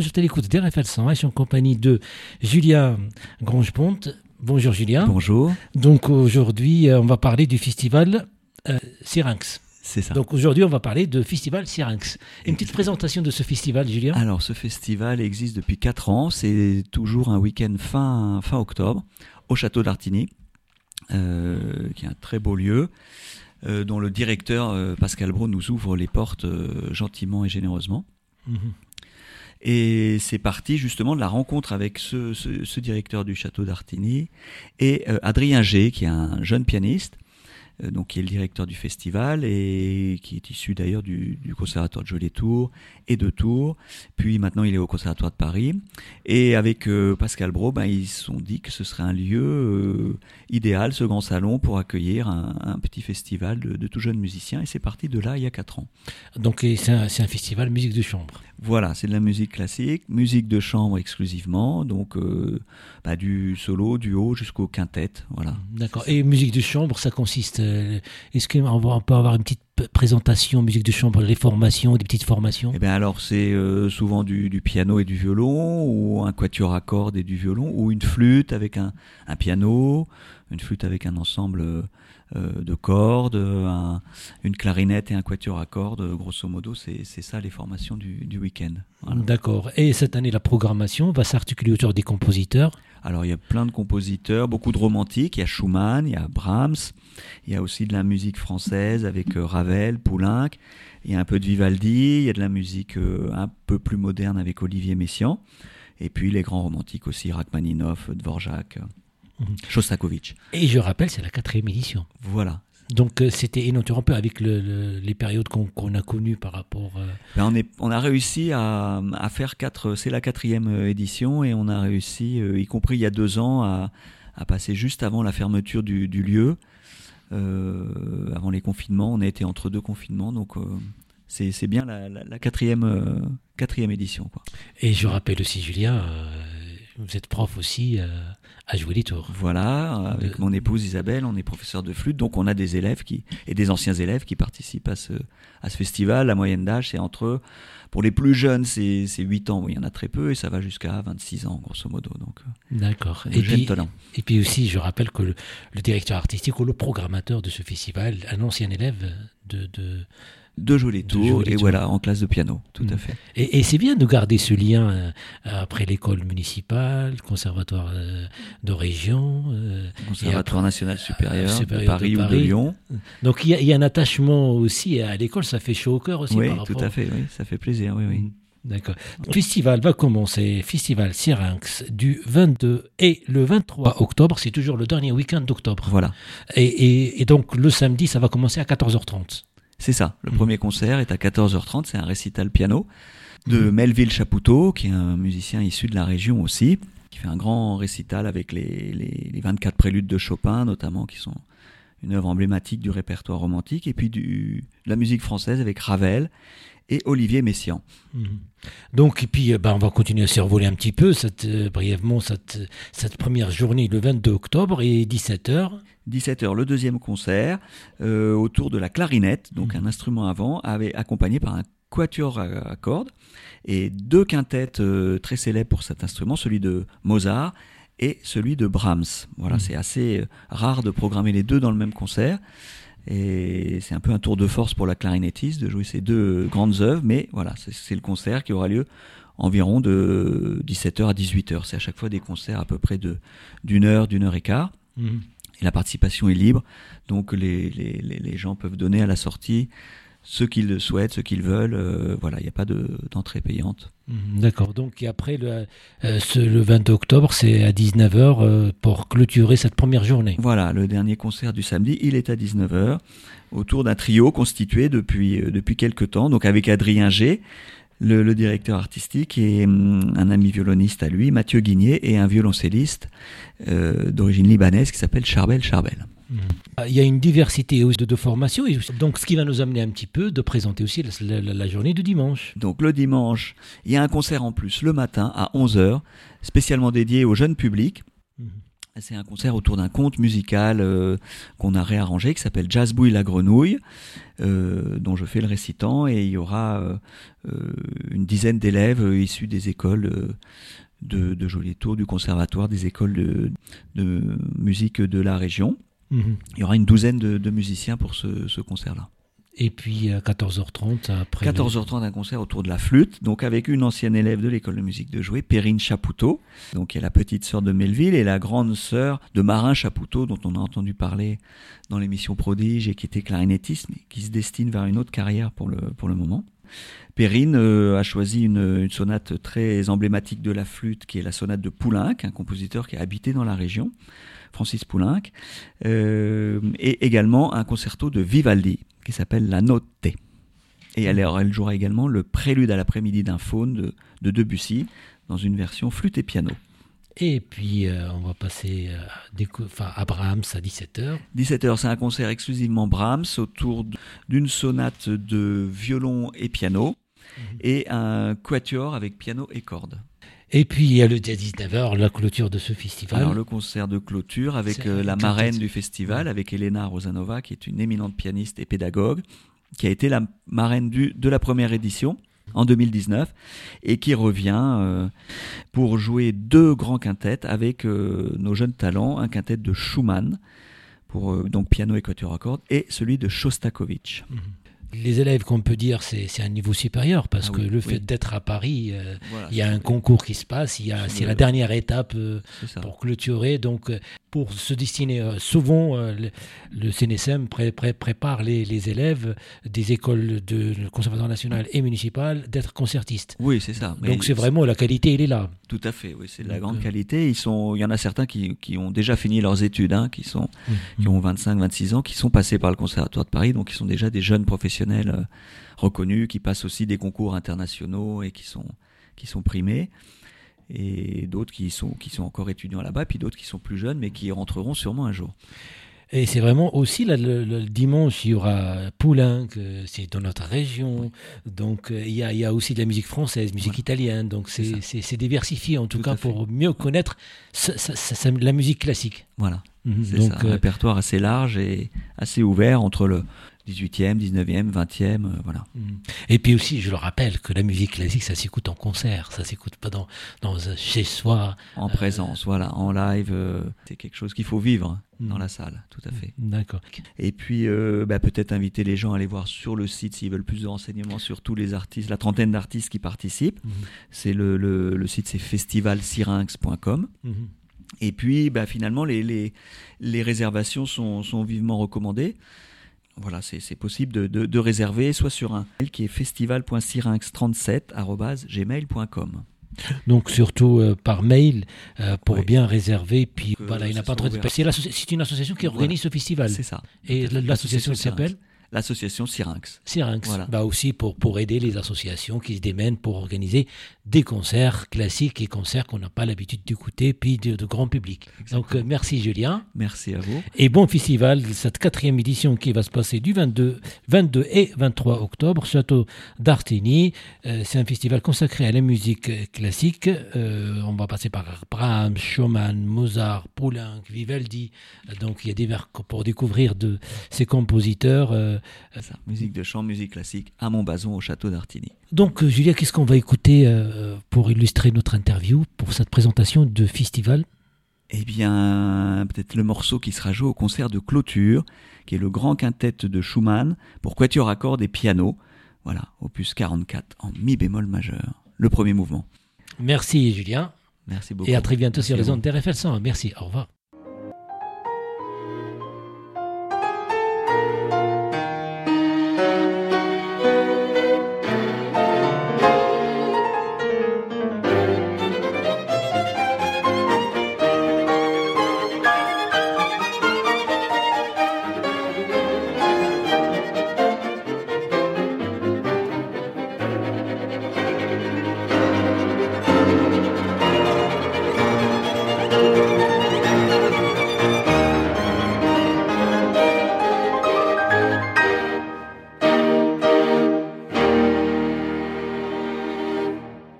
vous êtes à l'écoute d'RFL 100 je suis en compagnie de Julien Grange-Ponte. Bonjour Julien. Bonjour. Donc aujourd'hui, euh, on va parler du festival euh, Syrinx. C'est ça. Donc aujourd'hui, on va parler de Festival Syrinx. Une petite présentation de ce festival, Julien Alors, ce festival existe depuis 4 ans. C'est toujours un week-end fin, fin octobre au château d'Artigny, euh, qui est un très beau lieu, euh, dont le directeur euh, Pascal Bro nous ouvre les portes gentiment et généreusement. Mhm. Et c'est parti justement de la rencontre avec ce, directeur du château d'Artigny et euh, Adrien G, qui est un jeune pianiste, donc qui est le directeur du festival et qui est issu d'ailleurs du, du conservatoire de Joliet-Tours et de Tours. Puis maintenant, il est au conservatoire de Paris. Et avec euh, Pascal Bro, ben, ils se sont dit que ce serait un lieu euh, idéal, ce grand salon, pour accueillir un, un petit festival de, de tout jeunes musiciens. Et c'est parti de là il y a quatre ans. Donc c'est un, festival musique de chambre. Voilà, c'est de la musique classique, musique de chambre exclusivement, donc euh, bah, du solo, du haut jusqu'au quintet, voilà. D'accord. Et musique de chambre, ça consiste. Euh, Est-ce qu'on peut avoir une petite présentation musique de chambre, les formations, des petites formations? Et bien alors c'est euh, souvent du, piano et du violon, ou un quatuor à cordes et du violon, ou une flûte avec un piano, une flûte avec un ensemble euh, de cordes, un- une clarinette et un quatuor à cordes, grosso modo, c'est ça les formations du, du week-end. Voilà. D'accord. Et cette année, la programmation va s'articuler autour des compositeurs? Alors il y a plein de compositeurs, beaucoup de romantiques. Il y a Schumann, il y a Brahms, il y a aussi de la musique française avec euh, Ravel, Poulenc. Il y a un peu de Vivaldi, il y a de la musique euh, un peu plus moderne avec Olivier Messiaen. Et puis les grands romantiques aussi, Rachmaninoff, Dvorak, euh. Shostakovich. Et je rappelle, c'est la quatrième édition. Voilà. Donc euh, c'était ininterrompu un peu avec le- le- les périodes qu'on a connues par rapport. euh, Ben, on, est, on a réussi à, à faire quatre. C'est la quatrième euh, édition et on a réussi, y compris il y a deux ans, à, à passer juste avant la fermeture du, du lieu, euh, avant les confinements. On a été entre deux confinements, donc euh, c'est c'est bien la, la- la quatrième, quatrième édition. Quoi. Et je rappelle aussi, Julien, vous êtes prof aussi euh, à jouer les tours. Voilà, avec mon épouse Isabelle, on est professeur de flûte, donc on a des élèves qui et des anciens élèves qui participent à ce, à ce festival. La moyenne d'âge, c'est entre, pour les plus jeunes, c'est c'est 8 ans, il y en a très peu, et ça va jusqu'à 26 ans, grosso modo. Donc, euh, D'accord. Et puis, et puis aussi, je rappelle que le, le directeur artistique ou le programmateur de ce festival, un ancien élève de. de... de jouer les De tours, et tours. voilà, en classe de piano, tout à fait. Et, et c'est bien de garder ce lien euh, après l'école municipale, le conservatoire euh, de région. euh, Conservatoire national supérieur, supérieur de de Paris, ou de. Lyon. Donc il y, a- il y a un attachement aussi à l'école, ça fait chaud au cœur aussi. Oui, par tout rapport- à fait, oui, ça fait plaisir, oui, oui. D'accord. Le festival va commencer, Festival Syrinx, du 22 et le 23 octobre, c'est toujours le dernier week-end d'octobre. Voilà, Et, et- et donc le samedi, ça va commencer à 14h30. C'est ça. Le Mhm. premier concert est à 14h30, c'est un récital piano de Mhm. Melville Chapoutot, qui est un musicien issu de la région aussi, qui fait un grand récital avec les, les, les 24 préludes de Chopin, notamment, qui sont une œuvre emblématique du répertoire romantique, et puis du, de la musique française avec Ravel et Olivier Messiaen. Mhm. Donc, et puis, euh, ben, on va continuer à survoler un petit peu cette, euh, brièvement cette, cette première journée, le 22 octobre, et 17h. 17h, le deuxième concert, euh, autour de la clarinette, donc un instrument avant, avec, accompagné par un quatuor à, à cordes et deux quintettes euh, très célèbres pour cet instrument, celui de Mozart et celui de Brahms. Voilà, Mhm. c'est assez rare de programmer les deux dans le même concert. Et c'est un peu un tour de force pour la clarinettiste de jouer ces deux grandes œuvres, mais voilà, c'est- le concert qui aura lieu environ de 17h à 18h. C'est à chaque fois des concerts à peu près de d'une heure, d'une heure et quart. Mhm. Et la participation est libre, donc les, les, les gens peuvent donner à la sortie ce qu'ils le souhaitent, ce qu'ils veulent. euh, voilà, il n'y a pas de- d'entrée payante. Mhm, D'accord. Donc, et après, le, euh, ce- le 22 octobre, c'est à 19h euh, pour clôturer cette première journée. Voilà, le dernier concert du samedi, il est à 19h, autour d'un trio constitué depuis, depuis quelques temps, donc avec Adrien G, le, le directeur artistique, et hum, un ami violoniste à lui, Mathieu Guigné, et un violoncelliste euh, d'origine libanaise qui s'appelle Charbel Charbel. Mhm. Il y a une diversité de, de formations, donc ce qui va nous amener un petit peu de présenter aussi la, la- la journée du dimanche. Donc le dimanche, il y a un concert en plus le matin à 11h, spécialement dédié au jeune public. Mhm. C'est un concert autour d'un conte musical euh, qu'on a réarrangé qui s'appelle Jazz Bouille la Grenouille, euh, dont je fais le récitant et il y aura euh, une dizaine d'élèves issus des écoles de, de Joliet Tour, du conservatoire, des écoles de, de musique de la région. Mhm. Il y aura une douzaine de, de musiciens pour ce, ce concert-là. Et puis à 14h30 après. 14h30 un concert autour de la flûte, donc avec une ancienne élève de l'école de musique de Jouer, Perrine Chapoutot, donc qui est la petite sœur de Melville et la grande sœur de Marin Chapoutot, dont on a entendu parler dans l'émission Prodige et qui était clarinettiste, mais qui se destine vers une autre carrière pour le, pour le moment. Perrine euh, a choisi une, sonate très emblématique de la flûte, qui est la sonate de Poulenc, un compositeur qui a habité dans la région, Francis Poulenc, euh, et également un concerto de Vivaldi, qui s'appelle La Notte. Et elle, elle, jouera également le prélude à l'après-midi d'un faune de, de, Debussy, dans une version flûte et piano. Et puis, euh, on va passer à, enfin, à Brahms à 17h. 17h, c'est un concert exclusivement Brahms autour d'une sonate de violon et piano mmh. et un quatuor avec piano et cordes. Et puis il y a le 19h, la clôture de ce festival. Alors le concert de clôture avec euh, la marraine du festival, avec Elena Rosanova, qui est une éminente pianiste et pédagogue, qui a été la marraine du, de la première édition en 2019 et qui revient euh, pour jouer deux grands quintettes avec euh, nos jeunes talents, un quintet de Schumann pour donc piano et quatuor à cordes et celui de Shostakovich. Mmh les élèves qu'on peut dire c'est c'est un niveau supérieur parce Ah que oui, le fait oui. d'être à Paris, euh, Voilà, il y a un concours qui se passe, il y a C'est c'est la dernière étape euh, pour clôturer. Donc euh, pour se destiner, euh, souvent le, le CNSM pré- pré- prépare les, les élèves des écoles de conservatoire national et municipal d'être concertistes. Oui, c'est ça. Mais Donc c'est vraiment la qualité, elle est là. Tout à fait, oui, c'est de la grande qualité. Ils sont, il y en a certains qui, qui ont déjà fini leurs études, hein, qui sont, qui ont 25, 26 ans, qui sont passés par le Conservatoire de Paris, donc ils sont déjà des jeunes professionnels euh, reconnus, qui passent aussi des concours internationaux et qui sont, qui sont primés. Et d'autres qui sont, qui sont encore étudiants là-bas, puis d'autres qui sont plus jeunes, mais qui rentreront sûrement un jour. Et c'est vraiment aussi là, le, le dimanche, il y aura Poulenc, euh, c'est dans notre région. Donc euh, il y, a, il y a aussi de la musique française, musique Ouais. italienne. Donc C'est diversifié en tout, Tout cas pour mieux connaître la musique classique. Voilà, Mhm. c'est Donc ça. Un euh, répertoire assez large et assez ouvert entre le 18e, 19e, 20e, euh, voilà. mhm. et puis aussi, je le rappelle que la musique classique, ça s'écoute en concert, ça s'écoute pas dans, dans un chez soi. En Euh, présence, voilà, en live, euh, c'est quelque chose qu'il faut vivre dans Mhm. la salle, tout à fait. D'accord. Et puis, euh, bah, peut-être inviter les gens à aller voir sur le site s'ils veulent plus de renseignements sur tous les artistes, la trentaine d'artistes qui participent. Mhm. C'est le, le, le site, c'est festivalsyrinx.com. Mhm. Et puis, bah, finalement, les, les, les réservations sont, sont vivement recommandées. Voilà, c'est possible de, de, de réserver soit sur un mail qui est festival.syrinx37@gmail.com. Donc surtout euh, par mail euh, pour Oui. bien réserver. Puis Que voilà, il n'a pas trop de. C'est une association qui Voilà. organise ce festival. C'est ça. Et L'association s'appelle L'association Syrinx. Syrinx. Voilà. Bah aussi pour, pour aider les associations qui se démènent pour organiser des concerts classiques et concerts qu'on n'a pas l'habitude d'écouter, puis de, de grand public. Donc euh, merci Julien. Merci à vous. Et bon festival, cette quatrième édition qui va se passer du 22, 22 et 23 octobre, Château d'Artigny. Euh, c'est un festival consacré à la musique classique. Euh, on va passer par Brahms, Schumann, Mozart, Poulenc, Vivaldi. Donc il y a divers pour découvrir de ces compositeurs. euh, ça. Musique de chant, musique classique à Montbazon au château d'Artigny. Donc, euh, Julia, qu'est-ce qu'on va écouter euh, pour illustrer notre interview, pour cette présentation de festival? Eh bien, peut-être le morceau qui sera joué au concert de clôture, qui est le grand quintet de Schumann pour quatuor à cordes et piano. Voilà, opus 44 en mi bémol majeur. Le premier mouvement. Merci, Julien. Merci beaucoup. Et à très bientôt Merci sur les ondes d'RFL 100. Merci, au revoir.